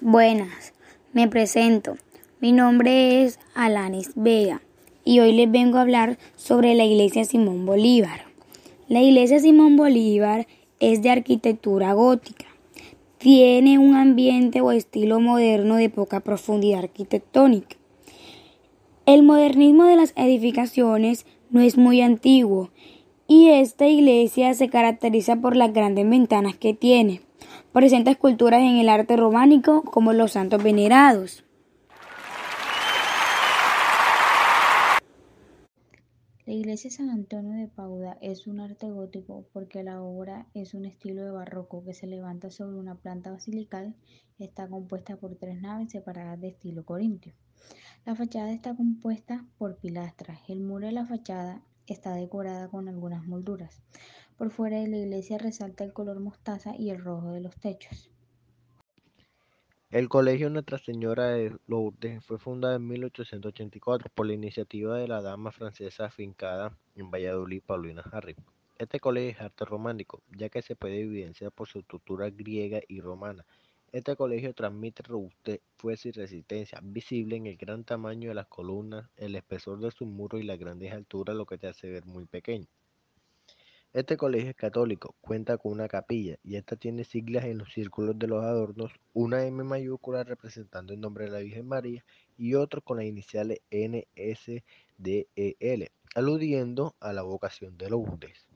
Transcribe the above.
Buenas, me presento. Mi nombre es Alanis Vega y hoy les vengo a hablar sobre la iglesia Simón Bolívar. La iglesia Simón Bolívar es de arquitectura gótica. Tiene un ambiente o estilo moderno de poca profundidad arquitectónica. El modernismo de las edificaciones no es muy antiguo y esta iglesia se caracteriza por las grandes ventanas que tiene. Presenta esculturas en el arte románico como los santos venerados. La iglesia San Antonio de Pauda es un arte gótico porque la obra es un estilo de barroco que se levanta sobre una planta basilical está compuesta por tres naves separadas de estilo corintio. La fachada está compuesta por pilastras. El muro de la fachada está decorada con algunas molduras. Por fuera de la iglesia resalta el color mostaza y el rojo de los techos. El Colegio Nuestra Señora de Lourdes fue fundado en 1884 por la iniciativa de la dama francesa afincada en Valladolid, Paulina Harry. Este colegio es arte románico, ya que se puede evidenciar por su estructura griega y romana. Este colegio transmite robustez, fuerza y resistencia, visible en el gran tamaño de las columnas, el espesor de sus muros y las grandes alturas, lo que te hace ver muy pequeño. Este colegio es católico, cuenta con una capilla y esta tiene siglas en los círculos de los adornos, una M mayúscula representando el nombre de la Virgen María y otro con las iniciales NSDEL, aludiendo a la vocación de Lourdes.